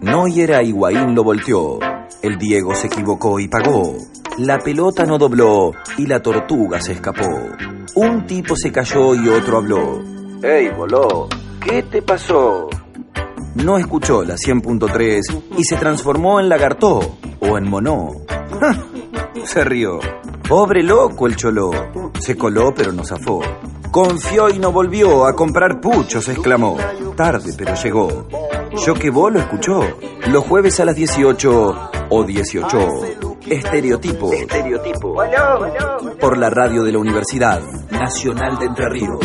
Neuer a Higuaín lo volteó. El Diego se equivocó y pagó. La pelota no dobló y la tortuga se escapó. Un tipo se cayó y otro habló. ¡Ey, voló! ¿Qué te pasó? No escuchó la 100.3 y se transformó en lagartó o en monó. se rió. Pobre loco el cholo. Se coló pero no zafó. Confió y no volvió a comprar puchos, exclamó. Tarde pero llegó. Yo que vos lo escuchó. Los jueves a las 18 o 18. Estereotipo. Estereotipo. Por la radio de la Universidad Nacional de Entre Ríos.